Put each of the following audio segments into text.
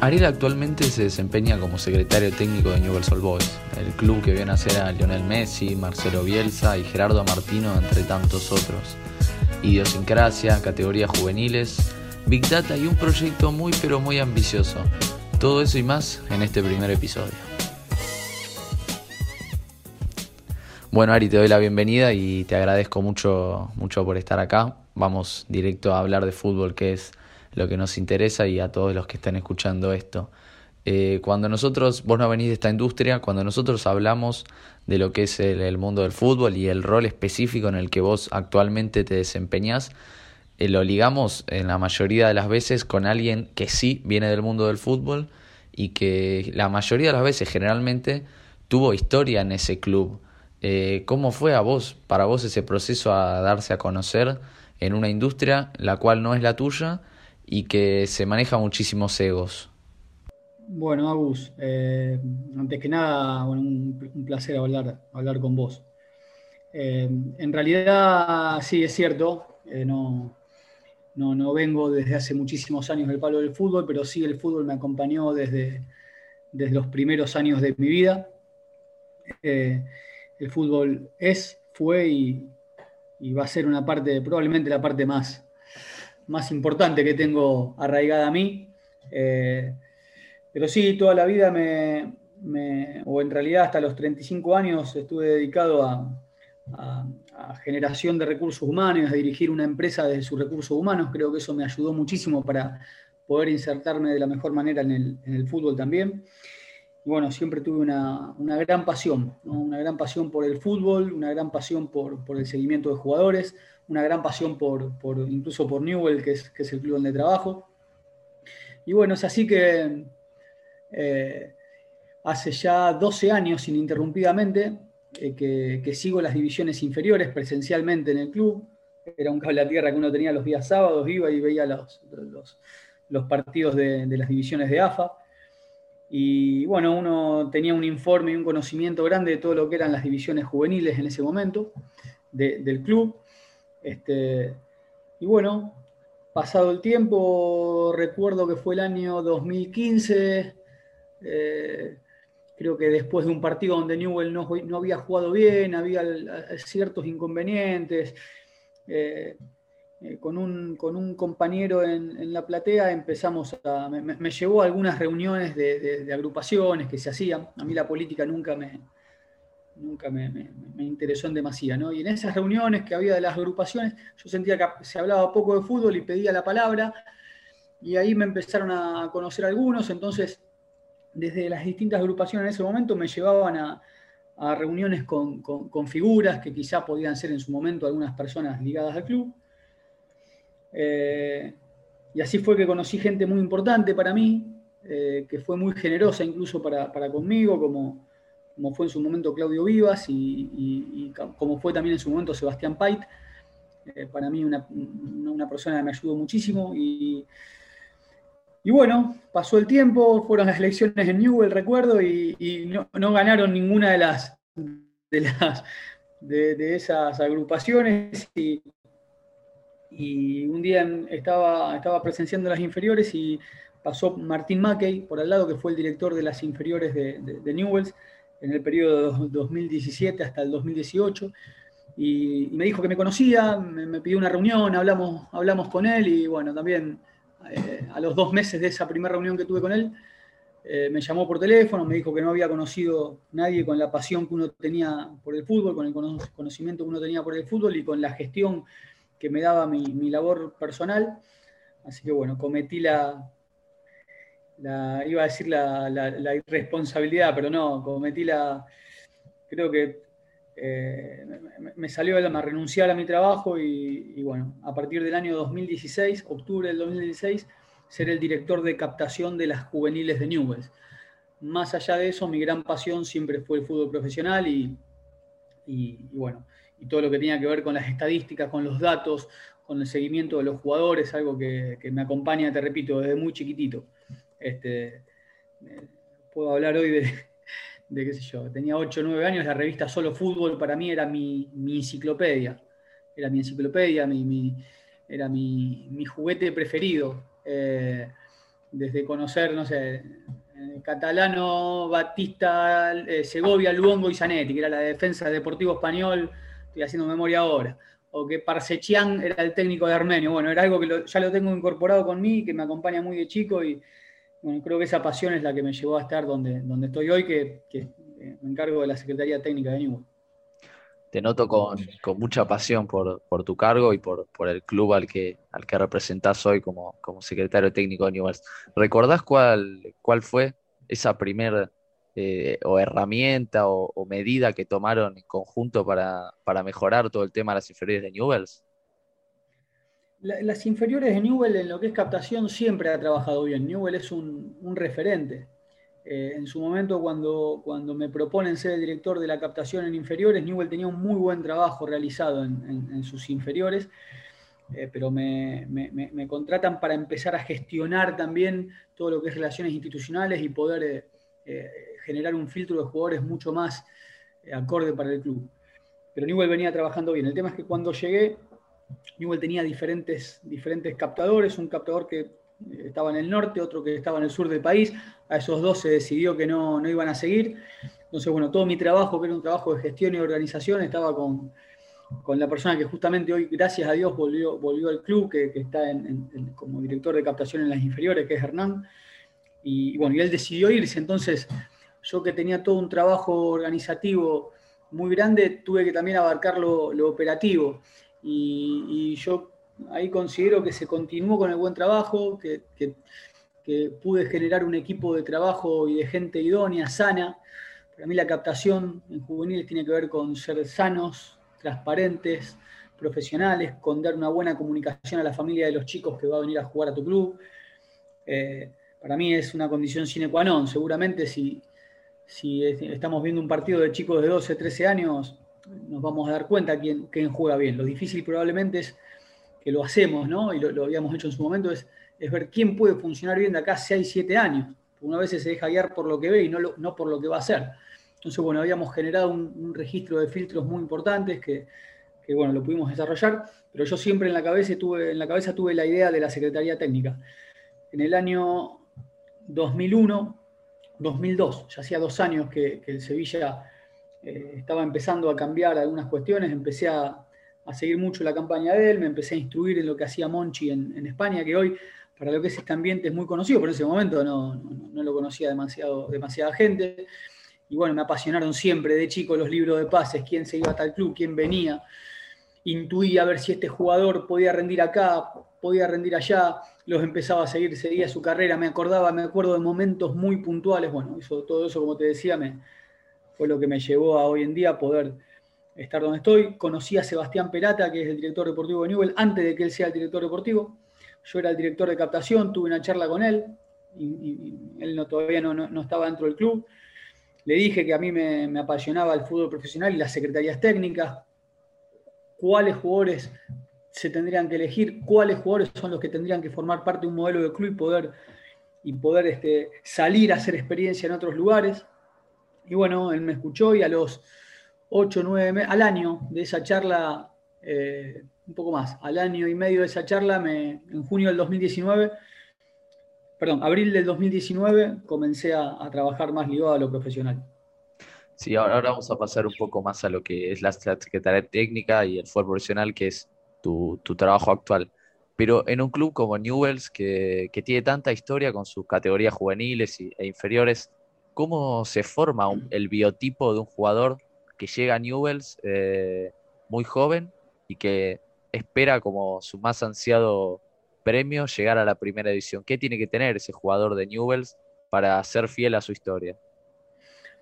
Ariel actualmente se desempeña como secretario técnico de Newell's Old Boys, el club que vio nacer a Lionel Messi, Marcelo Bielsa y Gerardo Martino, entre tantos otros. Idiosincrasia, categorías juveniles, Big Data y un proyecto muy pero muy ambicioso. Todo eso y más en este primer episodio. Bueno, Ari, te doy la bienvenida y te agradezco mucho, mucho por estar acá. Vamos directo a hablar de fútbol, que es lo que nos interesa y a todos los que estén escuchando esto. Eh, cuando nosotros, vos no venís de esta industria, cuando nosotros hablamos de lo que es el, mundo del fútbol y el rol específico en el que vos actualmente te desempeñás, eh, lo ligamos en la mayoría de las veces con alguien que sí viene del mundo del fútbol y que la mayoría de las veces generalmente tuvo historia en ese club. Eh, ¿Cómo fue a vos, para vos ese proceso a darse a conocer en una industria la cual no es la tuya? Y que se maneja muchísimos egos. Bueno, Agus, eh, antes que nada, un, placer hablar, hablar con vos. Eh, en realidad, sí, es cierto, eh, no, no, no, vengo desde hace muchísimos años del palo del fútbol, pero sí el fútbol me acompañó desde, desde los primeros años de mi vida. el fútbol es, fue y, y va a ser una parte, probablemente la parte más, más importante que tengo arraigada a mí. Eh, pero sí, toda la vida me, o en realidad hasta los 35 años estuve dedicado a, generación de recursos humanos, a dirigir una empresa de sus recursos humanos. Creo que eso me ayudó muchísimo para poder insertarme de la mejor manera en el, fútbol también. Y bueno, siempre tuve una, gran pasión, una gran pasión por el fútbol, una gran pasión por, por el seguimiento de jugadores, una gran pasión por, incluso por Newell, que es, que es el club donde trabajo. Y bueno, es así que eh, hace ya 12 años ininterrumpidamente eh, que, sigo las divisiones inferiores presencialmente en el club. Era un cable a tierra que uno tenía los días sábados, iba y veía los, los, partidos de, las divisiones de AFA. Y bueno, uno tenía un informe y un conocimiento grande de todo lo que eran las divisiones juveniles en ese momento del club. Este, y bueno, pasado el tiempo, recuerdo que fue el año 2015, eh, creo que después de un partido donde Newell no, había jugado bien, había ciertos inconvenientes. Eh, eh, con, un, compañero en, la platea empezamos a. Me, llevó a algunas reuniones de, agrupaciones que se hacían. A mí la política nunca me, nunca me, interesó en demasía, ¿no? Y en esas reuniones que había de las agrupaciones, yo sentía que se hablaba poco de fútbol y pedía la palabra, y ahí me empezaron a conocer algunos, entonces desde las distintas agrupaciones en ese momento me llevaban a, reuniones con, figuras que quizá podían ser en su momento algunas personas ligadas al club. Eh, y así fue que conocí gente muy importante para mí, eh, que fue muy generosa incluso para, para conmigo, como como fue en su momento Claudio Vivas y, como fue también en su momento Sebastián Pait. Eh, para mí una, persona que me ayudó muchísimo y, y bueno, pasó el tiempo, fueron las elecciones en Newell, recuerdo, y, no, ganaron ninguna de las de, las, de, esas agrupaciones. Y, un día estaba, estaba presenciando las inferiores y pasó Martín Mackey por al lado, que fue el director de las inferiores de, de Newells, en el periodo 2017 hasta el 2018, y, me dijo que me conocía, me, pidió una reunión, hablamos, hablamos con él y bueno, también eh, a los dos meses de esa primera reunión que tuve con él, eh, me llamó por teléfono, me dijo que no había conocido nadie con la pasión que uno tenía por el fútbol, con el conocimiento que uno tenía por el fútbol y con la gestión que me daba mi, mi labor personal. Así que bueno, cometí la, iba a decir la, irresponsabilidad, pero no, cometí la, creo que eh, me, salió el alma renunciar a mi trabajo y, bueno, a partir del año 2016, octubre del 2016, ser el director de captación de las juveniles de Newells. Más allá de eso, mi gran pasión siempre fue el fútbol profesional y, bueno, y todo lo que tenía que ver con las estadísticas, con los datos, con el seguimiento de los jugadores, algo que me acompaña, te repito, desde muy chiquitito. Este, eh, puedo hablar hoy de, qué sé yo, tenía 8 o 9 años, la revista Solo Fútbol para mí era mi, enciclopedia, era mi enciclopedia, era mi, juguete preferido. Eh, desde conocer, no sé, Catalano, Batista, eh, Segovia, Luongo y Zanetti, que era la defensa Deportivo Español, estoy haciendo memoria ahora, o que Parsechian era el técnico de Armenio. Bueno, era algo que ya lo tengo incorporado con mí, que me acompaña muy de chico y bueno, creo que esa pasión es la que me llevó a estar donde, donde estoy hoy, que, eh, me encargo de la Secretaría Técnica de Newell te noto con, mucha pasión por, tu cargo y por, el club al que, al que representás hoy como, como secretario técnico de Newell's. ¿Recordás cuál, cuál fue esa primera eh, o herramienta o, medida que tomaron en conjunto para, mejorar todo el tema de las inferiores de Newells? las inferiores de Newell en lo que es captación siempre ha trabajado bien. Newell es un, un referente. Eh, en su momento, cuando, cuando me proponen ser el director de la captación en inferiores, Newell tenía un muy buen trabajo realizado en, sus inferiores, eh, pero me, contratan para empezar a gestionar también todo lo que es relaciones institucionales y poder generar un filtro de jugadores mucho más acorde para el club. Pero Newell venía trabajando bien. El tema es que cuando llegué, Newell tenía diferentes, diferentes captadores, un captador que estaba en el norte, otro que estaba en el sur del país. A esos dos se decidió que no, iban a seguir. Entonces, bueno, todo mi trabajo, que era un trabajo de gestión y organización, estaba con, la persona que justamente hoy, gracias a Dios, volvió, volvió al club, que, está como director de captación en las inferiores, que es Hernán. Y, bueno, y él decidió irse. Entonces, yo que tenía todo un trabajo organizativo muy grande, tuve que también abarcar lo, operativo. Y, yo ahí considero que se continuó con el buen trabajo, que, pude generar un equipo de trabajo y de gente idónea, sana. Para mí la captación en juveniles tiene que ver con ser sanos, transparentes, profesionales, con dar una buena comunicación a la familia de los chicos que va a venir a jugar a tu club. Eh, para mí es una condición sine qua non. Seguramente si, si estamos viendo un partido de chicos de 12, 13 años, nos vamos a dar cuenta quién, quién juega bien. Lo difícil probablemente es que lo hacemos, ¿no? Y lo, habíamos hecho en su momento, es, es, ver quién puede funcionar bien de acá 6, 7 años. Una vez se deja guiar por lo que ve y no, no por lo que va a hacer. Entonces, bueno, habíamos generado un, registro de filtros muy importantes que, que, bueno, lo pudimos desarrollar, pero yo siempre en la, cabeza tuve, en la cabeza tuve la idea de la Secretaría Técnica. En el año 2001, 2002, ya hacía dos años que, el Sevilla eh, estaba empezando a cambiar algunas cuestiones, empecé a, seguir mucho la campaña de él, me empecé a instruir en lo que hacía Monchi en, España, que hoy para lo que es este ambiente es muy conocido, pero en ese momento no, lo conocía demasiado, demasiada gente. Y bueno, me apasionaron siempre de chico los libros de pases, quién se iba a tal club, quién venía. Intuía a ver si este jugador podía rendir acá, podía rendir allá, los empezaba a seguir, seguía su carrera, me acordaba, me acuerdo de momentos muy puntuales. Bueno, eso, todo eso, como te decía, me, fue lo que me llevó a hoy en día poder estar donde estoy. Conocí a Sebastián Perata, que es el director deportivo de Newell, antes de que él sea el director deportivo. Yo era el director de captación, tuve una charla con él, y, él no, todavía no, estaba dentro del club. Le dije que a mí me, apasionaba el fútbol profesional y las secretarías técnicas, cuáles jugadores se tendrían que elegir, cuáles jugadores son los que tendrían que formar parte de un modelo de club y poder, y poder este, salir a hacer experiencia en otros lugares. Y bueno, él me escuchó y a los 8, 9 meses, al año de esa charla, eh, un poco más, al año y medio de esa charla, me, en junio del 2019, perdón, abril del 2019, comencé a, trabajar más ligado a lo profesional. Sí, ahora, vamos a pasar un poco más a lo que es la Secretaría Técnica y el fútbol profesional, que es tu, trabajo actual. Pero en un club como Newells, que, tiene tanta historia con sus categorías juveniles e inferiores, ¿cómo se forma el biotipo de un jugador que llega a Newells eh, muy joven y que espera como su más ansiado premio llegar a la primera edición. ¿Qué tiene que tener ese jugador de Newells para ser fiel a su historia?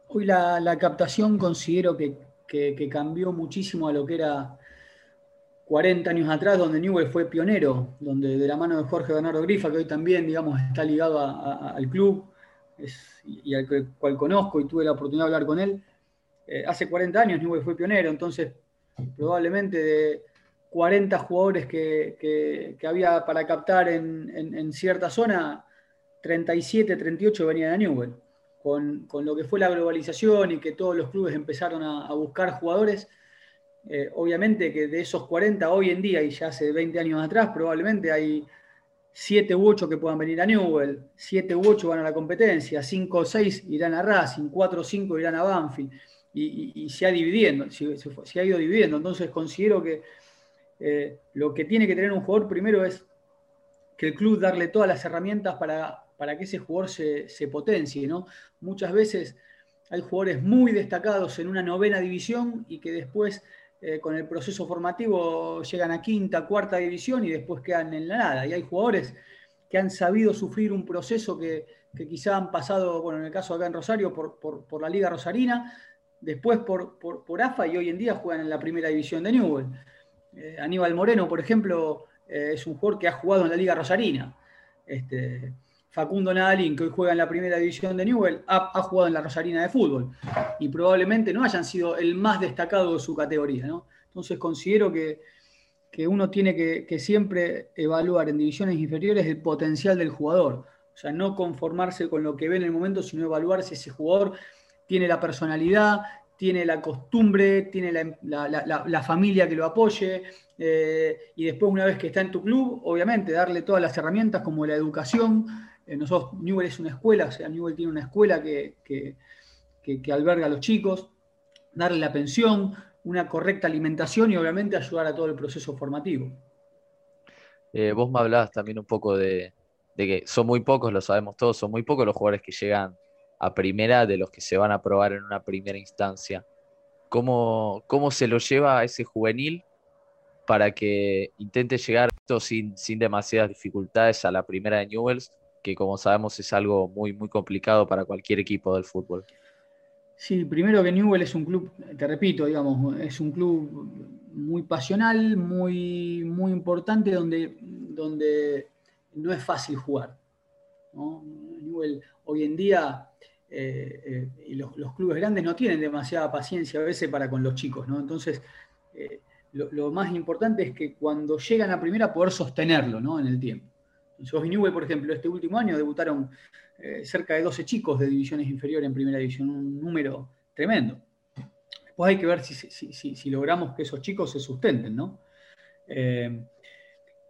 Hoy la, captación considero que, cambió muchísimo a lo que era 40 años atrás, donde Newell fue pionero, donde de la mano de Jorge Bernardo Grifa, que hoy también, digamos, está ligado al club y al cual conozco y tuve la oportunidad de hablar con él, eh, hace 40 años Newell fue pionero, entonces probablemente de 40 jugadores que, había para captar en, cierta zona, 37, 38 venían de Newell. Con, lo que fue la globalización y que todos los clubes empezaron a, buscar jugadores, eh, obviamente que de esos 40 hoy en día y ya hace 20 años atrás, probablemente hay 7 u 8 que puedan venir a Newell, 7 u 8 van a la competencia, 5 o 6 irán a Racing, 4 o 5 irán a Banfield, y, se ha dividiendo, se, ha ido dividiendo. Entonces considero que eh, lo que tiene que tener un jugador primero es que el club darle todas las herramientas para, para que ese jugador se, se potencie. ¿no? Muchas veces hay jugadores muy destacados en una novena división y que después eh, con el proceso formativo llegan a quinta, cuarta división y después quedan en la nada. Y hay jugadores que han sabido sufrir un proceso que, quizá han pasado, bueno, en el caso acá en Rosario, por, la Liga Rosarina, después por, por, AFA y hoy en día juegan en la primera división de Newell. Eh, Aníbal Moreno, por ejemplo, eh, es un jugador que ha jugado en la Liga Rosarina. Este, Facundo Nadalín, que hoy juega en la primera división de Newell, ha, jugado en la Rosarina de fútbol y probablemente no hayan sido el más destacado de su categoría. ¿no? Entonces considero que, uno tiene que, siempre evaluar en divisiones inferiores el potencial del jugador. O sea, no conformarse con lo que ve en el momento, sino evaluar si ese jugador tiene la personalidad, tiene la costumbre, tiene la, familia que lo apoye, eh, y después una vez que está en tu club, obviamente darle todas las herramientas como la educación, eh, nosotros, Newell es una escuela, o sea, Newell tiene una escuela que, alberga a los chicos, darle la pensión, una correcta alimentación y obviamente ayudar a todo el proceso formativo. Eh, vos me hablabas también un poco de, que son muy pocos, lo sabemos todos, son muy pocos los jugadores que llegan a primera de los que se van a probar en una primera instancia. ¿Cómo, cómo se lo lleva a ese juvenil para que intente llegar sin, sin demasiadas dificultades a la primera de Newells que como sabemos es algo muy, muy complicado para cualquier equipo del fútbol. Sí, primero que Newell es un club, te repito, digamos, es un club muy pasional, muy, muy importante, donde, donde no es fácil jugar. Newell hoy en día, eh, eh, los, clubes grandes no tienen demasiada paciencia a veces para con los chicos, ¿no? Entonces, eh, lo, lo, más importante es que cuando llegan a primera poder sostenerlo ¿no? en el tiempo. En Newell, por ejemplo, este último año debutaron eh, cerca de 12 chicos de divisiones inferiores en primera división, un número tremendo. Después hay que ver si, logramos que esos chicos se sustenten, ¿no? Eh,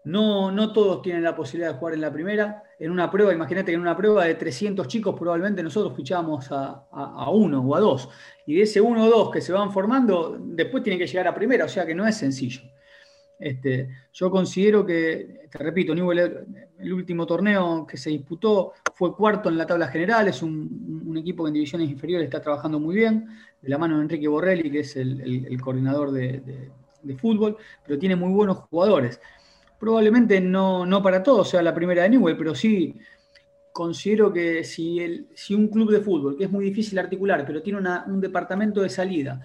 no, no todos tienen la posibilidad de jugar en la primera. En una prueba, imagínate que en una prueba de 300 chicos probablemente nosotros fichábamos a, uno o a dos. Y de ese uno o dos que se van formando, después tienen que llegar a primera, o sea que no es sencillo. Este, yo considero que, te repito, Newell, el último torneo que se disputó fue cuarto en la tabla general, es un, equipo que en divisiones inferiores está trabajando muy bien, de la mano de Enrique Borrelli, que es el, coordinador de, fútbol, pero tiene muy buenos jugadores. Probablemente no, no para todos sea la primera de Newell, pero sí considero que si, el, si un club de fútbol, que es muy difícil articular, pero tiene un departamento de salida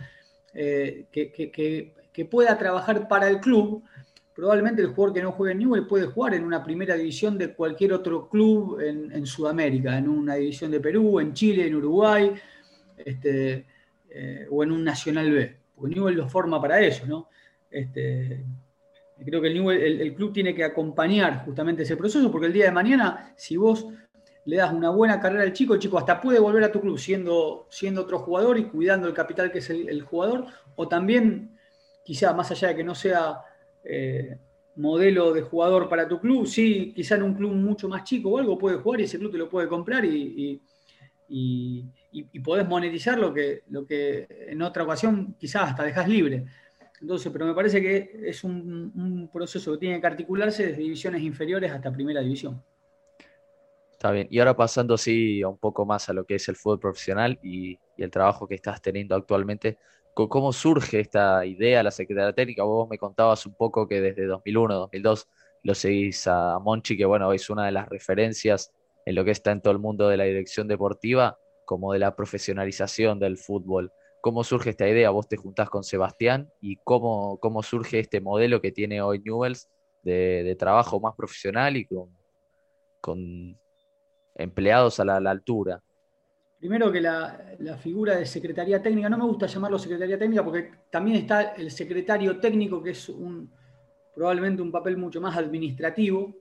eh, que, que que pueda trabajar para el club, probablemente el jugador que no juegue en Newell puede jugar en una primera división de cualquier otro club en, Sudamérica, en una división de Perú, en Chile, en Uruguay, este, eh, o en un Nacional B, porque Newell lo forma para eso, ¿no? Este, creo que el, el, club tiene que acompañar justamente ese proceso, porque el día de mañana, si vos le das una buena carrera al chico, el chico hasta puede volver a tu club siendo, siendo otro jugador y cuidando el capital que es el jugador, o también quizá más allá de que no sea eh, modelo de jugador para tu club, sí, quizá en un club mucho más chico o algo puede jugar y ese club te lo puede comprar y, y, podés monetizar lo que, lo que en otra ocasión quizás hasta dejas libre. Entonces, pero me parece que es un, proceso que tiene que articularse desde divisiones inferiores hasta primera división. Está bien. Y ahora pasando así un poco más a lo que es el fútbol profesional y, y el trabajo que estás teniendo actualmente, cómo surge esta idea, la Secretaría Técnica. Vos me contabas un poco que desde 2001, 2002 lo seguís a Monchi, que bueno, es una de las referencias en lo que está en todo el mundo de la dirección deportiva, como de la profesionalización del fútbol. ¿Cómo surge esta idea? Vos te juntás con Sebastián y cómo, cómo surge este modelo que tiene hoy Newells de, trabajo más profesional y con, empleados a la altura. Primero que la, figura de secretaría técnica, no me gusta llamarlo secretaría técnica porque también está el secretario técnico, que es probablemente un papel mucho más administrativo.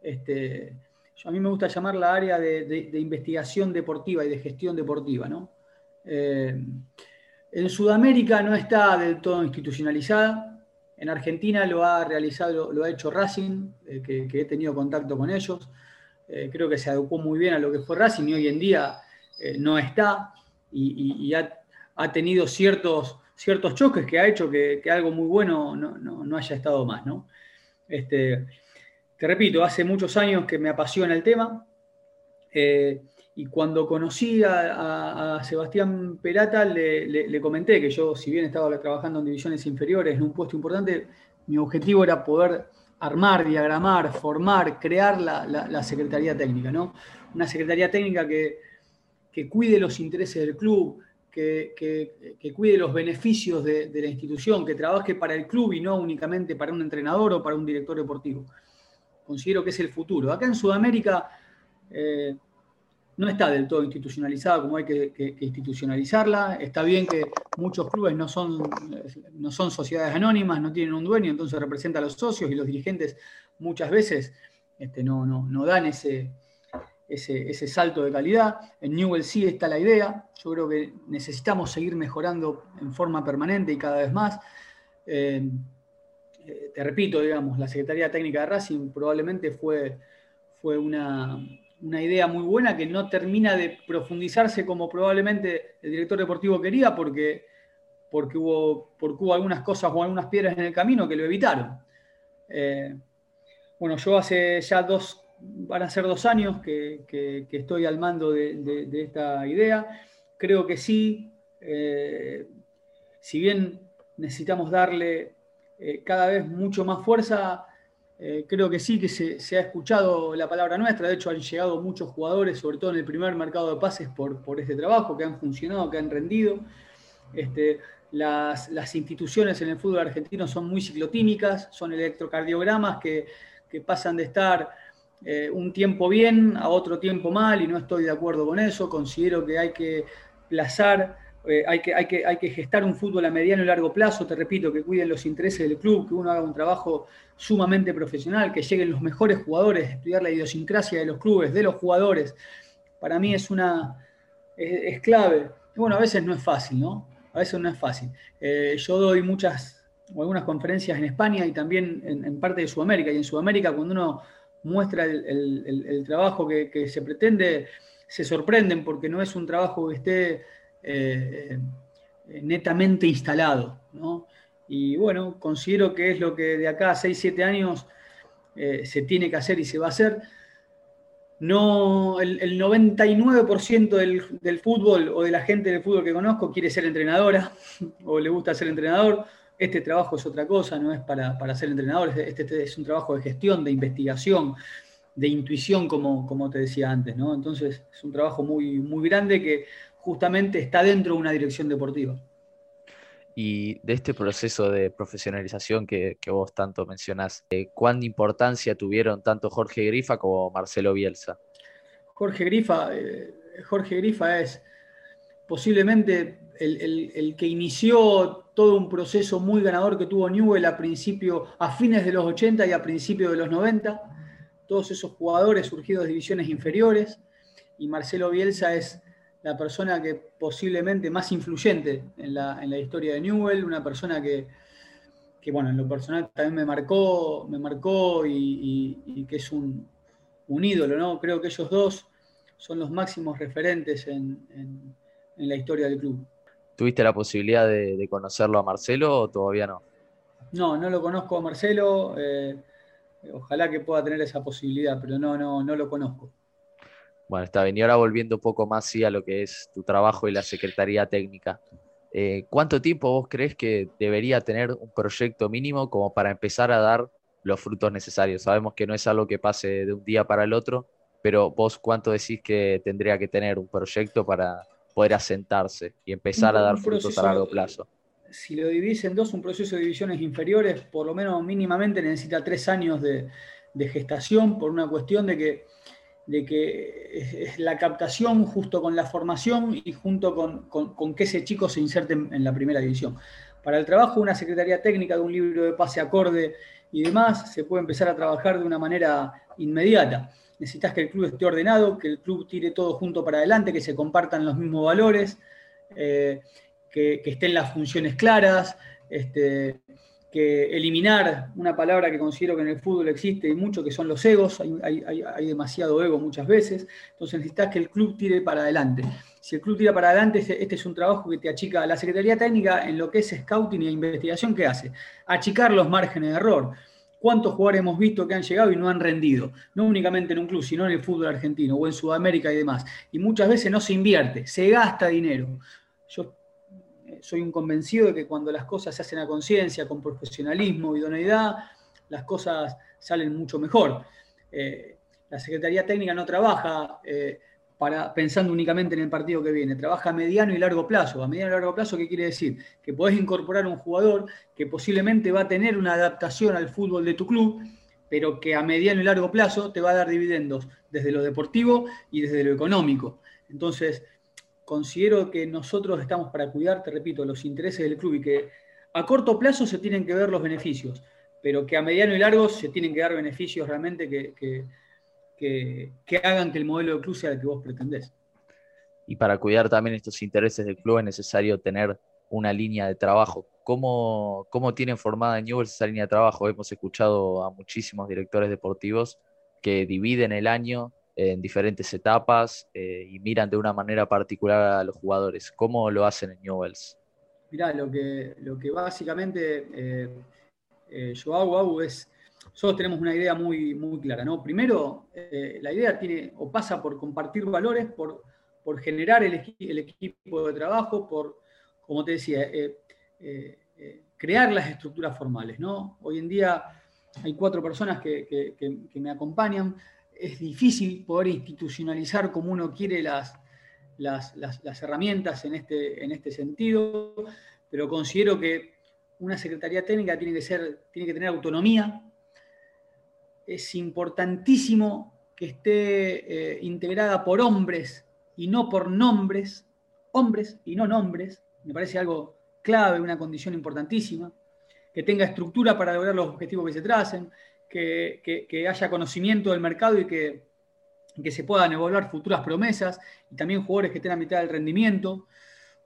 Este, a mí me gusta llamar la área de, investigación deportiva y de gestión deportiva. Eh, en Sudamérica no está del todo institucionalizada. En Argentina lo ha realizado, lo ha hecho Racing, eh, que, he tenido contacto con ellos. Eh, creo que se adecuó muy bien a lo que fue Racing y hoy en día no está y, ha, tenido ciertos, ciertos choques que ha hecho que, algo muy bueno no, haya estado más. ¿no? Este, te repito, hace muchos años que me apasiona el tema. Y cuando conocí a, Sebastián Perata, le, comenté que yo, si bien estaba trabajando en divisiones inferiores, en un puesto importante, mi objetivo era poder armar, diagramar, formar, crear la, Secretaría Técnica, ¿no? Una Secretaría Técnica que, cuide los intereses del club, que, cuide los beneficios de, la institución, que trabaje para el club y no únicamente para un entrenador o para un director deportivo. Considero que es el futuro. Acá en Sudamérica... Eh, no está del todo institucionalizada como hay que, institucionalizarla. Está bien que muchos clubes no son, no son sociedades anónimas, no tienen un dueño, entonces representa a los socios y los dirigentes muchas veces este, no, no, dan ese, ese, salto de calidad. En Newell sí está la idea. Yo creo que necesitamos seguir mejorando en forma permanente y cada vez más. Eh, eh, te repito, digamos, la Secretaría Técnica de Racing probablemente fue, fue una una idea muy buena que no termina de profundizarse como probablemente el director deportivo quería porque, porque, hubo, porque hubo algunas cosas o algunas piedras en el camino que lo evitaron. Eh, bueno, yo hace ya dos, van a ser dos años que, estoy al mando de, esta idea. Creo que sí, eh, si bien necesitamos darle eh, cada vez mucho más fuerza, eh, creo que sí que se, ha escuchado la palabra nuestra, de hecho han llegado muchos jugadores, sobre todo en el primer mercado de pases, por, por este trabajo, que han funcionado, que han rendido. Este, las, instituciones en el fútbol argentino son muy ciclotímicas, son electrocardiogramas que, pasan de estar eh, un tiempo bien a otro tiempo mal y no estoy de acuerdo con eso, considero que hay que plazar eh, hay, que, hay, que, hay que gestar un fútbol a mediano y largo plazo, te repito, que cuiden los intereses del club, que uno haga un trabajo sumamente profesional, que lleguen los mejores jugadores, estudiar la idiosincrasia de los clubes, de los jugadores. Para mí es una es, clave. bueno, a veces no es fácil, ¿no? A veces no es fácil. Eh, yo doy muchas o algunas conferencias en España y también en, parte de Sudamérica. Y en Sudamérica, cuando uno muestra el, trabajo que, se pretende, se sorprenden porque no es un trabajo que esté eh, eh, netamente instalado. Y bueno, considero que es lo que de acá a 6, 7 años eh, se tiene que hacer y se va a hacer. No, el, 99% del, fútbol o de la gente del fútbol que conozco quiere ser entrenadora o le gusta ser entrenador. Este trabajo es otra cosa, no es para, ser entrenador, este, este, es un trabajo de gestión, de investigación, de intuición, como, como te decía antes. ¿no? Entonces es un trabajo muy, muy grande que justamente está dentro de una dirección deportiva. Y de este proceso de profesionalización que, vos tanto mencionás, eh, ¿cuánta importancia tuvieron tanto Jorge Grifa como Marcelo Bielsa? Jorge Grifa, eh, Jorge Grifa es posiblemente el, que inició todo un proceso muy ganador que tuvo Newell a principio, a fines de los 80 y a principios de los 90. Todos esos jugadores surgidos de divisiones inferiores. Y Marcelo Bielsa es la persona que posiblemente más influyente en la, historia de Newell, una persona que, bueno, en lo personal también me marcó, me marcó y, que es un, ídolo, ¿no? Creo que ellos dos son los máximos referentes en, la historia del club. ¿Tuviste la posibilidad de, conocerlo a Marcelo o todavía no? No, no lo conozco a Marcelo. Eh, ojalá que pueda tener esa posibilidad, pero no, no, no lo conozco. Bueno, está bien. Y ahora volviendo un poco más a lo que es tu trabajo y la Secretaría Técnica. Eh, ¿Cuánto tiempo vos crees que debería tener un proyecto mínimo como para empezar a dar los frutos necesarios? Sabemos que no es algo que pase de un día para el otro, pero vos cuánto decís que tendría que tener un proyecto para poder asentarse y empezar a dar frutos a largo plazo? Si lo dividís en dos, un proceso de divisiones inferiores, por lo menos mínimamente necesita tres años de gestación por una cuestión de que de que es la captación justo con la formación y junto con, que ese chico se inserte en, la primera división. Para el trabajo, una secretaría técnica de un libro de pase acorde y demás, se puede empezar a trabajar de una manera inmediata. Necesitas que el club esté ordenado, que el club tire todo junto para adelante, que se compartan los mismos valores, eh, que, estén las funciones claras, este, que eliminar una palabra que considero que en el fútbol existe y mucho, que son los egos, hay, demasiado ego muchas veces, entonces necesitas que el club tire para adelante. Si el club tira para adelante, este, este, es un trabajo que te achica. La Secretaría Técnica en lo que es scouting e investigación, ¿qué hace? Achicar los márgenes de error. ¿Cuántos jugadores hemos visto que han llegado y no han rendido? No únicamente en un club, sino en el fútbol argentino o en Sudamérica y demás. Y muchas veces no se invierte, se gasta dinero. Yo soy un convencido de que cuando las cosas se hacen a conciencia, con profesionalismo, idoneidad, las cosas salen mucho mejor. Eh, la Secretaría Técnica no trabaja eh, para, pensando únicamente en el partido que viene, trabaja a mediano y largo plazo. A mediano y largo plazo, ¿qué quiere decir? Que podés incorporar un jugador que posiblemente va a tener una adaptación al fútbol de tu club, pero que a mediano y largo plazo te va a dar dividendos desde lo deportivo y desde lo económico. Entonces, considero que nosotros estamos para cuidar, te repito, los intereses del club y que a corto plazo se tienen que ver los beneficios, pero que a mediano y largo se tienen que dar beneficios realmente que, que, hagan que el modelo de club sea el que vos pretendés. Y para cuidar también estos intereses del club es necesario tener una línea de trabajo. ¿Cómo, cómo tienen formada Newell's esa línea de trabajo? Hemos escuchado a muchísimos directores deportivos que dividen el año en diferentes etapas eh, y miran de una manera particular a los jugadores. ¿Cómo lo hacen en Newells? Mirá, lo que, lo que básicamente eh, eh, yo hago, es, nosotros tenemos una idea muy, clara. ¿no? Primero, la idea tiene o pasa por compartir valores, por, generar el, equipo de trabajo, por, como te decía, crear las estructuras formales. ¿no? Hoy en día hay cuatro personas que, me acompañan es difícil poder institucionalizar como uno quiere las, herramientas en este, en este sentido, pero considero que una Secretaría Técnica tiene que tener autonomía. Es importantísimo que esté eh, integrada por hombres y no por nombres, hombres y no nombres, me parece algo clave, una condición importantísima, que tenga estructura para lograr los objetivos que se tracen, que, haya conocimiento del mercado y que, se puedan evaluar futuras promesas y también jugadores que estén a mitad del rendimiento,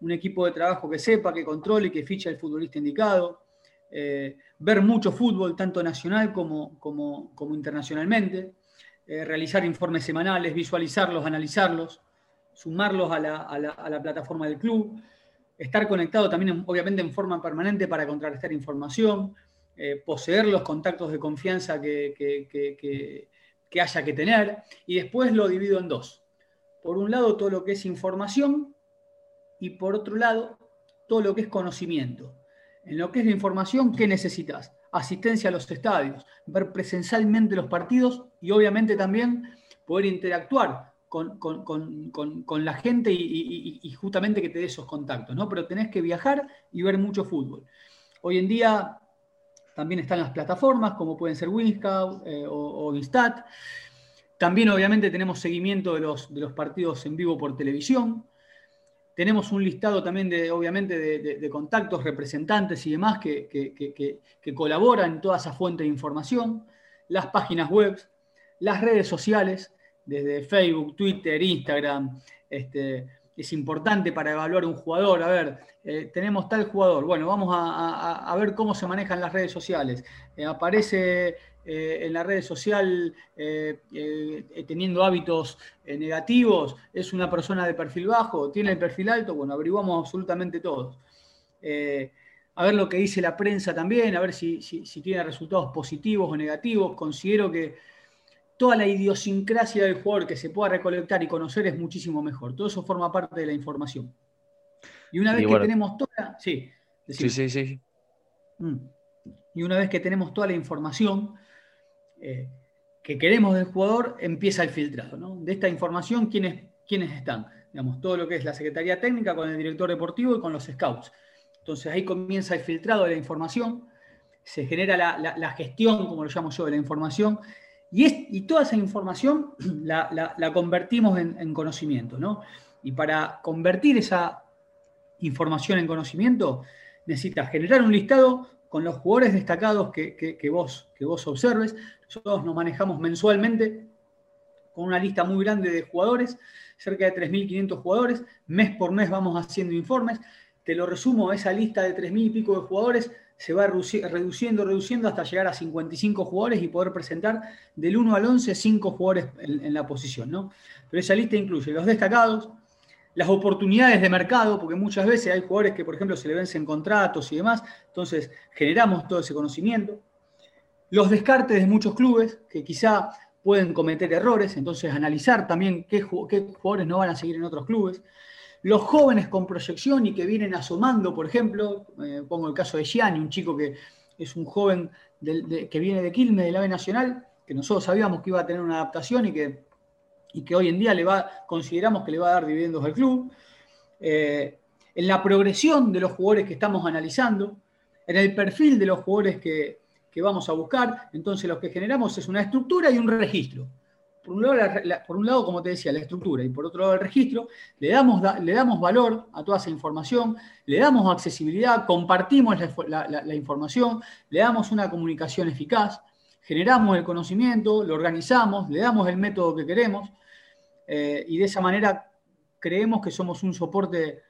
un equipo de trabajo que sepa, que controle y que fiche al futbolista indicado, eh, ver mucho fútbol, tanto nacional como, como, internacionalmente, eh, realizar informes semanales, visualizarlos, analizarlos, sumarlos a la, plataforma del club, estar conectado también, obviamente, en forma permanente para contrarrestar información, eh, poseer los contactos de confianza que, haya que tener, y después lo divido en dos. Por un lado, todo lo que es información, y por otro lado, todo lo que es conocimiento. En lo que es la información, ¿qué necesitas? Asistencia a los estadios, ver presencialmente los partidos y obviamente también poder interactuar con, la gente y, justamente que te dé esos contactos, ¿no? Pero tenés que viajar y ver mucho fútbol. Hoy en día también están las plataformas como pueden ser Winscout eh, o, Instat. También obviamente tenemos seguimiento de los, de los partidos en vivo por televisión. Tenemos un listado también de, obviamente, de, contactos, representantes y demás que, que, colaboran en toda esa fuente de información. Las páginas web, las redes sociales, desde Facebook, Twitter, Instagram, este, es importante para evaluar un jugador. A ver, eh, tenemos tal jugador, bueno, vamos a, ver cómo se manejan las redes sociales. Eh, aparece eh, en la red social teniendo hábitos negativos, es una persona de perfil bajo, tiene el perfil alto, bueno, averiguamos absolutamente todos. a ver lo que dice la prensa también, a ver si tiene resultados positivos o negativos. Considero que toda la idiosincrasia del jugador que se pueda recolectar y conocer es muchísimo mejor. Todo eso forma parte de la información. Y una vez que tenemos toda. Sí, sí, sí, sí. Mm. Y una vez que tenemos toda la información eh, que queremos del jugador, empieza el filtrado. De esta información, ¿quiénes, ¿quiénes están? Digamos, todo lo que es la Secretaría Técnica con el director deportivo y con los scouts. Entonces ahí comienza el filtrado de la información, se genera la, la gestión, como lo llamo yo, de la información, y, toda esa información la, convertimos en, conocimiento, ¿no? Y para convertir esa información en conocimiento, necesitas generar un listado con los jugadores destacados que, vos, que vos observes. Nosotros nos manejamos mensualmente con una lista muy grande de jugadores, cerca de 3.500 jugadores. Mes por mes vamos haciendo informes. Te lo resumo, esa lista de 3.000 y pico de jugadores se va reduciendo, reduciendo hasta llegar a 55 jugadores y poder presentar del 1 al 11 5 jugadores en, la posición. ¿no? Pero esa lista incluye los destacados, las oportunidades de mercado, porque muchas veces hay jugadores que, por ejemplo, se le vencen contratos y demás, entonces generamos todo ese conocimiento. Los descartes de muchos clubes que quizá pueden cometer errores, entonces analizar también qué, jugadores no van a seguir en otros clubes. Los jóvenes con proyección y que vienen asomando, por ejemplo, eh, pongo el caso de Gianni, un chico que es un joven que viene de Quilmes, del AVE Nacional, que nosotros sabíamos que iba a tener una adaptación y que, y que hoy en día le va, consideramos que le va a dar dividendos al club. Eh, en la progresión de los jugadores que estamos analizando, en el perfil de los jugadores que, vamos a buscar, entonces lo que generamos es una estructura y un registro por un, lado, por un lado, como te decía, la estructura y por otro lado el registro, le damos, le damos valor a toda esa información, le damos accesibilidad, compartimos la, información, le damos una comunicación eficaz, generamos el conocimiento, lo organizamos, le damos el método que queremos eh, y de esa manera creemos que somos un soporte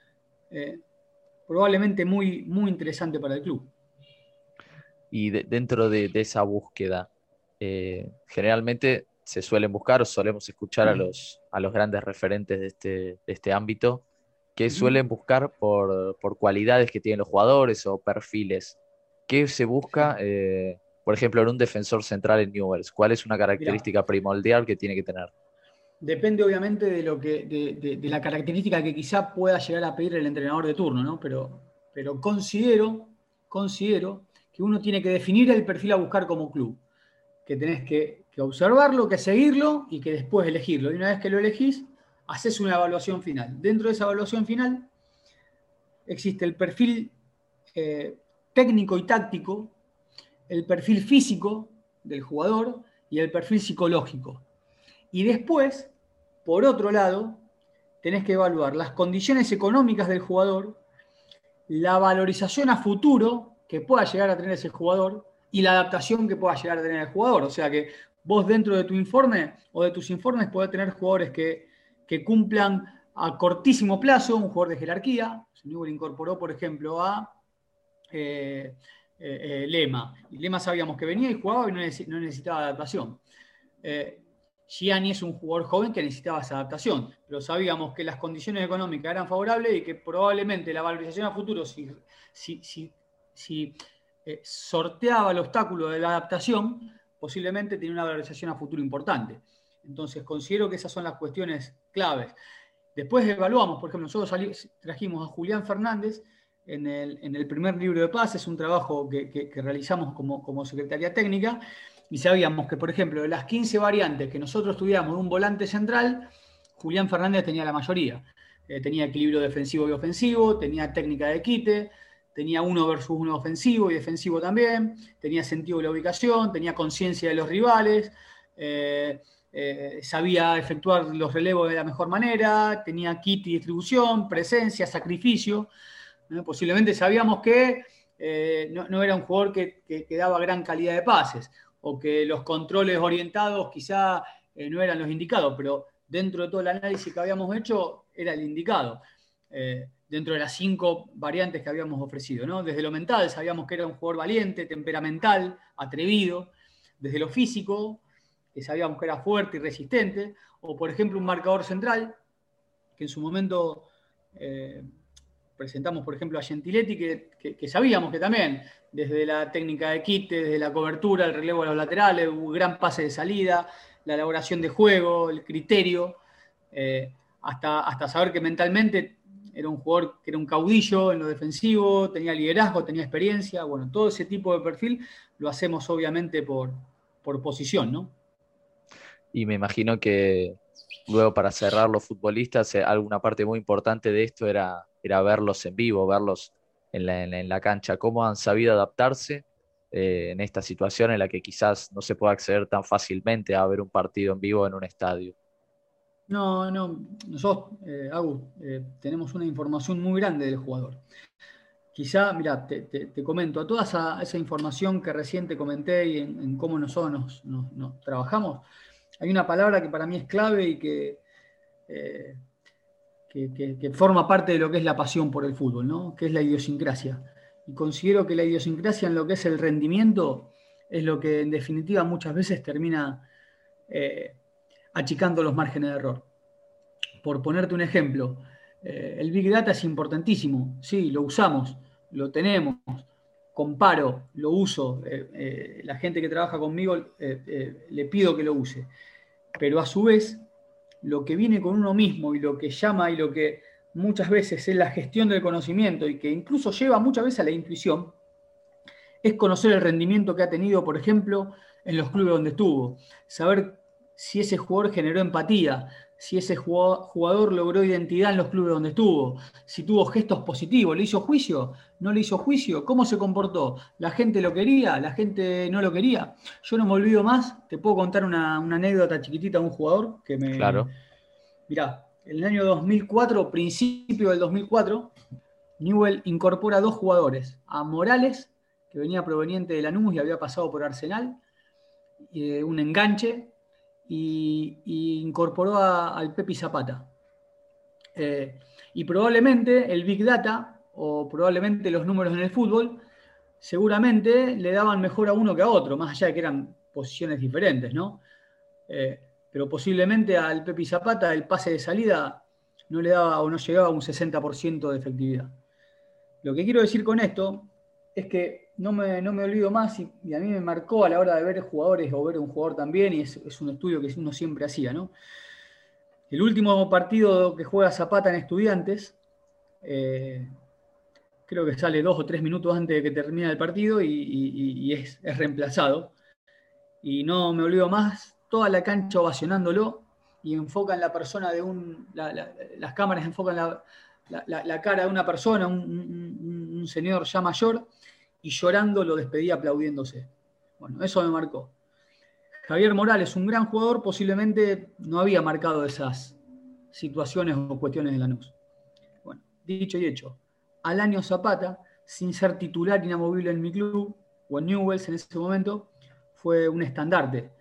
eh, probablemente muy, muy interesante para el club. Y dentro de, esa búsqueda, eh, generalmente se suelen buscar o solemos escuchar a los, a los grandes referentes de este, este ámbito, que suelen buscar por, cualidades que tienen los jugadores o perfiles. ¿Qué se busca, eh, por ejemplo, en un defensor central en Newells? ¿Cuál es una característica primordial que tiene que tener? Depende obviamente de, lo que, de, la característica que quizá pueda llegar a pedir el entrenador de turno, ¿no? Pero, pero considero, considero que uno tiene que definir el perfil a buscar como club, que tenés que que observarlo, que seguirlo y que después elegirlo. Y una vez que lo elegís, haces una evaluación final. Dentro de esa evaluación final existe el perfil eh, técnico y táctico, el perfil físico del jugador y el perfil psicológico. Y después, por otro lado, tenés que evaluar las condiciones económicas del jugador, la valorización a futuro que pueda llegar a tener ese jugador y la adaptación que pueda llegar a tener el jugador. O sea que vos dentro de tu informe o de tus informes podés tener jugadores que, cumplan a cortísimo plazo, un jugador de jerarquía. Newell incorporó, por ejemplo, a eh, eh, eh, Lema. Y Lema sabíamos que venía y jugaba y no, necesitaba adaptación. Gianni es un jugador joven que necesitaba esa adaptación, pero sabíamos que las condiciones económicas eran favorables y que probablemente la valorización a futuro, si, si, si sorteaba el obstáculo de la adaptación, posiblemente tiene una valorización a futuro importante. Entonces, considero que esas son las cuestiones claves. Después evaluamos, por ejemplo, nosotros trajimos a Julián Fernández en el, primer libro de paz, es un trabajo que, realizamos como, como, Secretaría Técnica, y sabíamos que, por ejemplo, de las 15 variantes que nosotros tuviéramos de un volante central, Julián Fernández tenía la mayoría. Eh, tenía equilibrio defensivo y ofensivo, tenía técnica de quite, tenía uno versus uno ofensivo y defensivo también, tenía sentido de la ubicación, tenía conciencia de los rivales, eh, eh, sabía efectuar los relevos de la mejor manera, tenía kit y distribución, presencia, sacrificio. Posiblemente sabíamos que eh, no, era un jugador que, daba gran calidad de pases o que los controles orientados quizá no eran los indicados, pero dentro de todo el análisis que habíamos hecho era el indicado dentro de las cinco variantes que habíamos ofrecido. ¿no? Desde lo mental sabíamos que era un jugador valiente, temperamental, atrevido. Desde lo físico, que sabíamos que era fuerte y resistente. O, por ejemplo, un marcador central, que en su momento eh, presentamos, por ejemplo, a Gentiletti, que, sabíamos que también, desde la técnica de quite, desde la cobertura, el relevo de los laterales, un gran pase de salida, la elaboración de juego, el criterio, eh, hasta, hasta saber que mentalmente era un jugador que era un caudillo en lo defensivo, tenía liderazgo, tenía experiencia, bueno, todo ese tipo de perfil lo hacemos obviamente por, por posición, ¿no? Y me imagino que luego para cerrar los futbolistas, eh, alguna parte muy importante de esto era, era verlos en vivo, verlos en la, cancha, cómo han sabido adaptarse eh, en esta situación en la que quizás no se pueda acceder tan fácilmente a ver un partido en vivo en un estadio. No, no, nosotros, eh, eh, tenemos una información muy grande del jugador. Quizá, mira, te, comento, a toda esa, información que recién te comenté y en, cómo nosotros nos, trabajamos, hay una palabra que para mí es clave y eh, que, forma parte de lo que es la pasión por el fútbol, ¿no? que es la idiosincrasia. y considero que la idiosincrasia en lo que es el rendimiento es lo que en definitiva muchas veces termina eh, achicando los márgenes de error. Por ponerte un ejemplo, eh, el Big Data es importantísimo, sí, lo usamos, lo tenemos, comparo, lo uso, eh, la gente que trabaja conmigo le pido que lo use, pero a su vez lo que viene con uno mismo y lo que llama y lo que muchas veces es la gestión del conocimiento y que incluso lleva muchas veces a la intuición, es conocer el rendimiento que ha tenido, por ejemplo, en los clubes donde estuvo, saber si ese jugador generó empatía, si ese jugador logró identidad en los clubes donde estuvo, si tuvo gestos positivos, le hizo juicio, no le hizo juicio, cómo se comportó, la gente lo quería, la gente no lo quería. Yo no me olvido más, te puedo contar una, anécdota chiquitita de un jugador que me... Claro. Mirá, en el año 2004, principio del 2004, Newell incorpora dos jugadores, a Morales, que venía proveniente de Lanús y había pasado por Arsenal, eh, un enganche, y, incorporó al Pepi Zapata. Eh, y probablemente el Big Data, o probablemente los números en el fútbol, seguramente le daban mejor a uno que a otro, más allá de que eran posiciones diferentes, ¿no? Eh, pero posiblemente al Pepi Zapata el pase de salida no le daba o no llegaba a un 60% de efectividad. Lo que quiero decir con esto es que no me, no me olvido más y, a mí me marcó a la hora de ver jugadores o ver un jugador también, y es, un estudio que uno siempre hacía, ¿no? El último partido que juega Zapata en Estudiantes, eh, creo que sale dos o tres minutos antes de que termine el partido y, es, es, reemplazado. Y no me olvido más toda la cancha ovacionándolo y enfocan la persona de un. las cámaras enfocan la, cara de una persona, un, señor ya mayor, y llorando lo despedía aplaudiéndose. Bueno, eso me marcó. Javier Morales, un gran jugador, posiblemente no había marcado esas situaciones o cuestiones de Lanús. Bueno, dicho y hecho, al año Zapata, sin ser titular inamovible en mi club, o en Newells en ese momento, fue un estandarte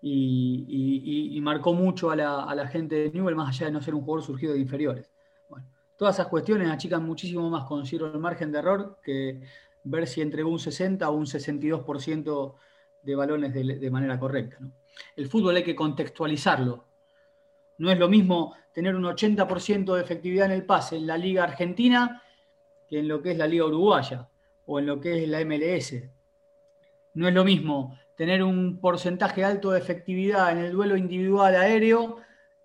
y, marcó mucho a la, gente de Newell, más allá de no ser un jugador surgido de inferiores. Bueno, todas esas cuestiones achican muchísimo más, considero el margen de error, que ver si entregó un 60 o un 62% de balones de, manera correcta. El fútbol hay que contextualizarlo. No es lo mismo tener un 80% de efectividad en el pase en la Liga Argentina que en lo que es la Liga Uruguaya o en lo que es la MLS. No es lo mismo tener un porcentaje alto de efectividad en el duelo individual aéreo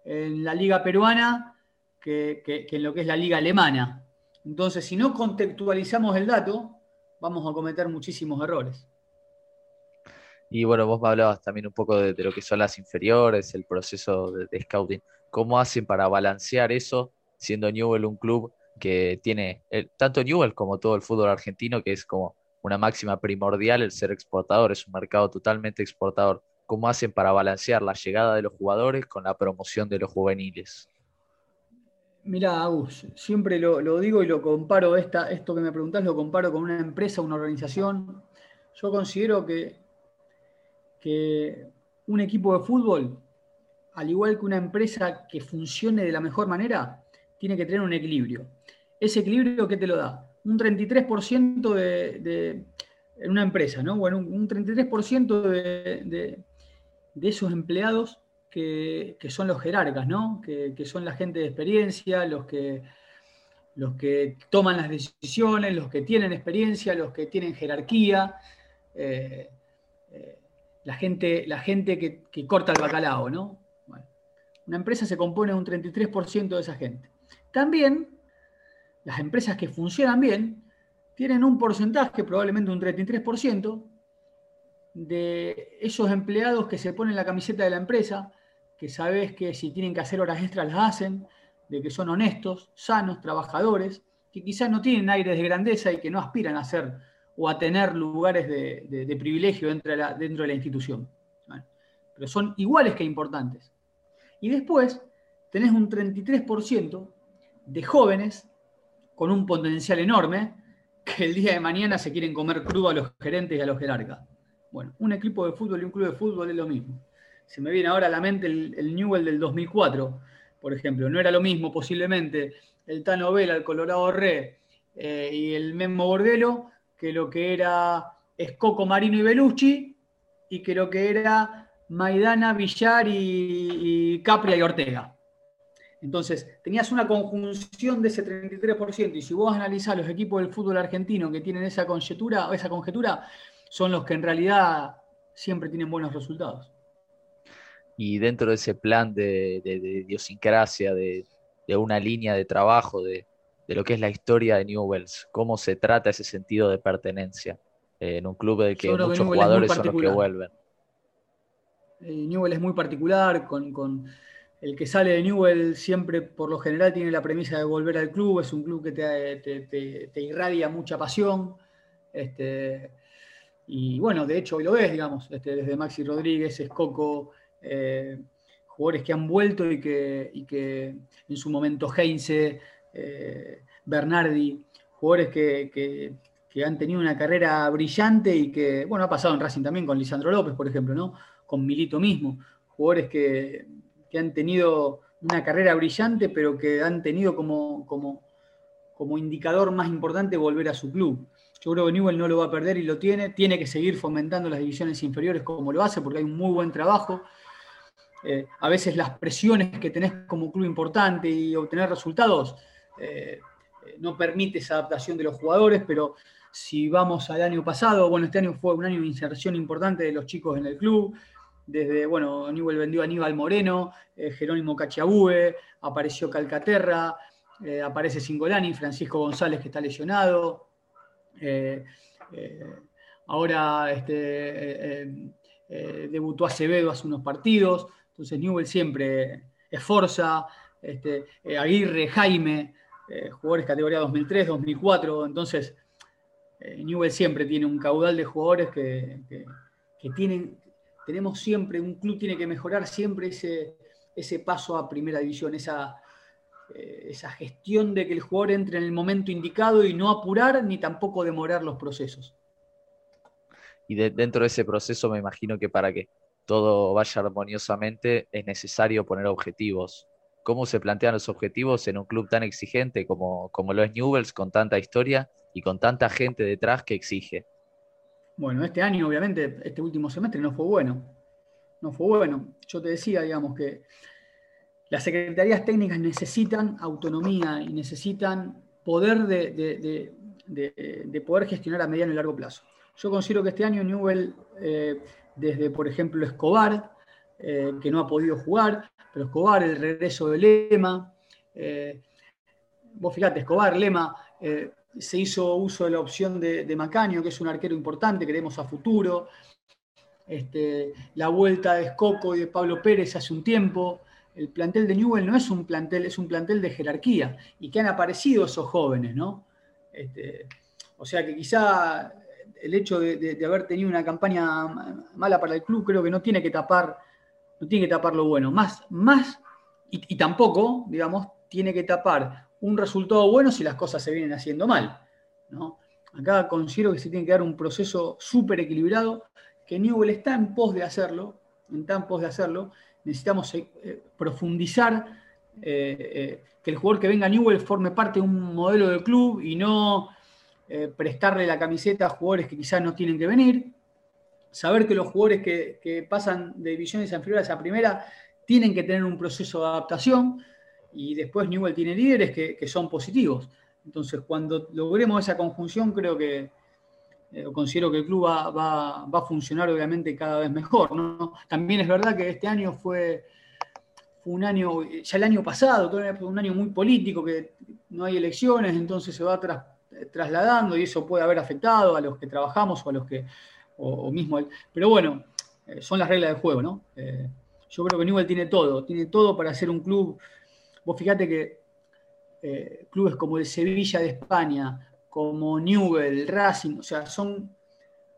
en la liga peruana que, en lo que es la liga alemana. Entonces, si no contextualizamos el dato, vamos a cometer muchísimos errores. Y bueno, vos me hablabas también un poco de, lo que son las inferiores, el proceso de, scouting. ¿Cómo hacen para balancear eso, siendo Newell un club que tiene, tanto Newell como todo el fútbol argentino, que es como una máxima primordial el ser exportador, es un mercado totalmente exportador. ¿Cómo hacen para balancear la llegada de los jugadores con la promoción de los juveniles? Mira, Agus, siempre lo, digo y lo comparo, esta, esto que me preguntás lo comparo con una empresa, una organización. Yo considero que, que un equipo de fútbol, al igual que una empresa que funcione de la mejor manera, tiene que tener un equilibrio. ¿Ese equilibrio qué te lo da? un 33% de, en una empresa, ¿no? Bueno, un, 33% de, esos empleados que, son los jerarcas, ¿no? Que, son la gente de experiencia, los que, los que toman las decisiones, los que tienen experiencia, los que tienen jerarquía, eh, eh, la gente, la gente que, corta el bacalao, ¿no? una empresa se compone de un 33% de esa gente. También las empresas que funcionan bien tienen un porcentaje, probablemente un 33%, de esos empleados que se ponen la camiseta de la empresa, que sabes que si tienen que hacer horas extras las hacen, de que son honestos, sanos, trabajadores, que quizás no tienen aires de grandeza y que no aspiran a ser o a tener lugares de, privilegio dentro de, la, dentro de la institución. pero son iguales que importantes. Y después tenés un 33% de jóvenes con un potencial enorme que el día de mañana se quieren comer crudo a los gerentes y a los jerarcas. Bueno, un equipo de fútbol y un club de fútbol es lo mismo. Se me viene ahora a la mente el, Newell del 2004, por ejemplo. No era lo mismo posiblemente el Tano Vela, el Colorado Re eh, y el Memo Bordelo que lo que era Escoco, Marino y Belucci, y que lo que era Maidana, Villar y, Capria y Ortega. Entonces, tenías una conjunción de ese 33%, y si vos analizás los equipos del fútbol argentino que tienen esa conjetura, esa conjetura son los que en realidad siempre tienen buenos resultados. Y dentro de ese plan de, idiosincrasia, de, una línea de trabajo, de, lo que es la historia de Newells, cómo se trata ese sentido de pertenencia eh, en un club del que muchos jugadores son los que vuelven. Eh, Newell es muy particular, con, el que sale de Newell siempre por lo general tiene la premisa de volver al club, es un club que te, irradia mucha pasión. Este, y bueno, de hecho hoy lo ves, digamos, este, desde Maxi Rodríguez, Escoco, eh, jugadores que han vuelto y que, que en su momento Heinze, eh, Bernardi, jugadores que, han tenido una carrera brillante y que, bueno, ha pasado en Racing también con Lisandro López, por ejemplo, ¿no? Con Milito mismo, jugadores que, han tenido una carrera brillante, pero que han tenido como, como, como indicador más importante volver a su club. Yo creo que Newell no lo va a perder y lo tiene. Tiene que seguir fomentando las divisiones inferiores como lo hace, porque hay un muy buen trabajo. Eh, a veces las presiones que tenés como club importante y obtener resultados eh, eh, no permite esa adaptación de los jugadores, pero si vamos al año pasado, bueno, este año fue un año de inserción importante de los chicos en el club. Desde, bueno, Newell vendió a Aníbal Moreno, Jerónimo Cachiabue, apareció Calcaterra, aparece Singolani, Francisco González que está lesionado, ahora este, debutó Acevedo hace unos partidos, entonces Newell siempre esforza, este, Aguirre, Jaime, jugadores categoría 2003, 2004, entonces Newell siempre tiene un caudal de jugadores que, tienen, tenemos siempre, un club tiene que mejorar siempre ese, ese paso a primera división, esa, eh, esa gestión de que el jugador entre en el momento indicado y no apurar ni tampoco demorar los procesos. Y dentro de ese proceso me imagino que para que todo vaya armoniosamente es necesario poner objetivos. ¿Cómo se plantean los objetivos en un club tan exigente como, como lo es Newells, con tanta historia y con tanta gente detrás que exige? Bueno, este año obviamente, este último semestre no fue bueno. No fue bueno. Yo te decía, digamos, que las secretarías técnicas necesitan autonomía y necesitan poder de, poder gestionar a mediano y largo plazo. Yo considero que este año Newell, eh, desde por ejemplo Escobar, eh, que no ha podido jugar, pero Escobar, el regreso de Lema, eh, vos fíjate, Escobar, Lema, se hizo uso de la opción de, Macaño, que es un arquero importante, creemos a futuro, este, la vuelta de Escoco y de Pablo Pérez hace un tiempo, el plantel de Newell no es un plantel, es un plantel de jerarquía y que han aparecido esos jóvenes, ¿no? Este, o sea que quizá el hecho de, haber tenido una campaña mala para el club creo que no tiene que tapar, no tiene que tapar lo bueno. Más, más y, tampoco, digamos, tiene que tapar un resultado bueno si las cosas se vienen haciendo mal. ¿no? Acá considero que se tiene que dar un proceso súper equilibrado, que Newell está en pos de hacerlo, está en pos de hacerlo, necesitamos eh, eh, profundizar, eh, que el jugador que venga a Newell forme parte de un modelo de club y no prestarle la camiseta a jugadores que quizás no tienen que venir. Saber que los jugadores que, pasan de divisiones inferiores a primera tienen que tener un proceso de adaptación y después Newell tiene líderes que son positivos. Entonces, cuando logremos esa conjunción, creo que, eh, considero que el club va, a funcionar obviamente cada vez mejor. También es verdad que este año fue, un año, ya el año pasado, un año muy político, que no hay elecciones, entonces se va trasladando y eso puede haber afectado a los que trabajamos o a los que, o, mismo, pero bueno, eh, son las reglas del juego, ¿no? Eh, yo creo que Newell tiene todo, tiene todo para ser un club. Vos fíjate que clubes como el Sevilla de España, como Newell, Racing, o sea, son,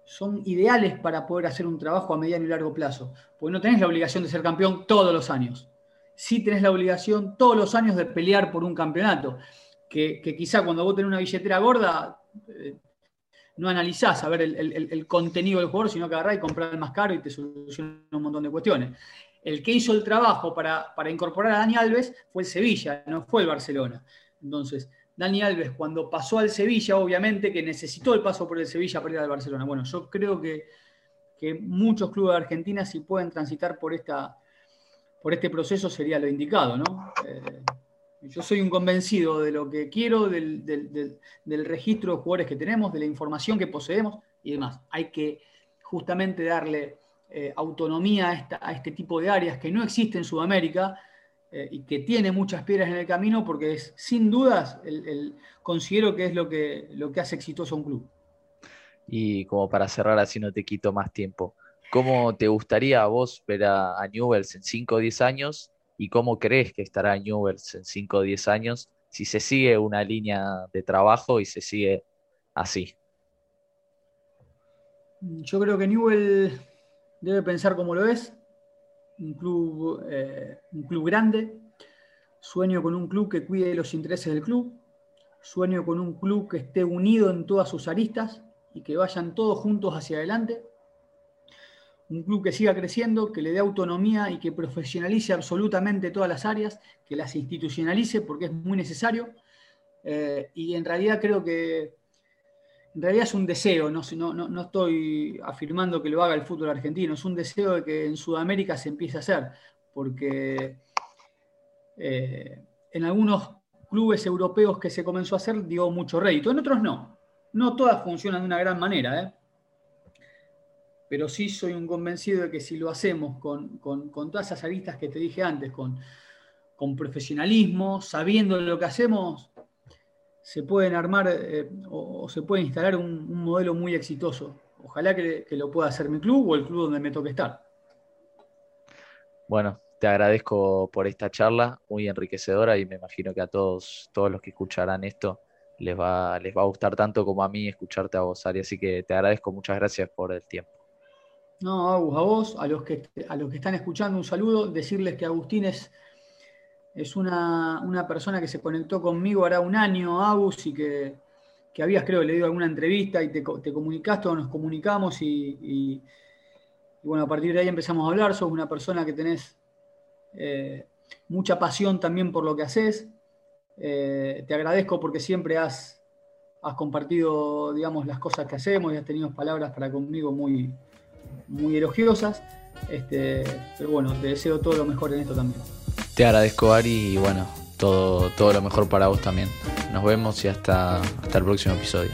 son ideales para poder hacer un trabajo a mediano y largo plazo. Porque no tenés la obligación de ser campeón todos los años. Sí tenés la obligación todos los años de pelear por un campeonato. Que, quizá cuando vos tenés una billetera gorda, eh, no analizás a ver el, contenido del jugador, sino que agarrás y comprás el más caro y te soluciona un montón de cuestiones. El que hizo el trabajo para, para incorporar a Dani Alves fue el Sevilla, no fue el Barcelona. Entonces, Dani Alves cuando pasó al Sevilla, obviamente que necesitó el paso por el Sevilla para ir al Barcelona. Bueno, yo creo que, muchos clubes de Argentina, si pueden transitar por, esta, por este proceso, sería lo indicado, ¿no? Eh, yo soy un convencido de lo que quiero, del, registro de jugadores que tenemos, de la información que poseemos y demás. Hay que justamente darle eh, autonomía a, este tipo de áreas que no existen en Sudamérica eh, y que tiene muchas piedras en el camino porque es, sin dudas, el, considero que es lo que, lo que hace exitoso a un club. Y como para cerrar, así no te quito más tiempo, ¿cómo te gustaría a vos ver a, a Newells en 5 o 10 años y cómo crees que estará Newells en 5 o 10 años si se sigue una línea de trabajo y se sigue así. Yo creo que Newell debe pensar como lo es, un club, eh, un club grande, sueño con un club que cuide los intereses del club, sueño con un club que esté unido en todas sus aristas y que vayan todos juntos hacia adelante un club que siga creciendo, que le dé autonomía y que profesionalice absolutamente todas las áreas, que las institucionalice porque es muy necesario. Eh, y en realidad creo que en realidad es un deseo, no, no, no, estoy afirmando que lo haga el fútbol argentino, es un deseo de que en Sudamérica se empiece a hacer, porque eh, en algunos clubes europeos que se comenzó a hacer dio mucho rédito, en otros no. No todas funcionan de una gran manera, ¿eh? Pero sí soy un convencido de que si lo hacemos con, todas esas aristas que te dije antes, con, profesionalismo, sabiendo lo que hacemos, se pueden armar eh, o, se puede instalar un, modelo muy exitoso. Ojalá que, lo pueda hacer mi club o el club donde me toque estar. Bueno, te agradezco por esta charla, muy enriquecedora y me imagino que a todos, todos los que escucharán esto les va, les va a gustar tanto como a mí escucharte a vos, Ari. Así que te agradezco, muchas gracias por el tiempo. No, Agus, a vos, a los, que, a los que están escuchando, un saludo. Decirles que Agustín es, es una, persona que se conectó conmigo ahora un año, Agus, y que, habías, creo, leído alguna entrevista y te, te comunicaste o nos comunicamos y, bueno, a partir de ahí empezamos a hablar. Sos una persona que tenés eh, mucha pasión también por lo que haces. Eh, te agradezco porque siempre has, has compartido, digamos, las cosas que hacemos y has tenido palabras para conmigo muy, muy elogiosas. Este, pero bueno, te deseo todo lo mejor en esto también. Te agradezco, Ari, y bueno, todo, todo lo mejor para vos también. Nos vemos y hasta, hasta el próximo episodio.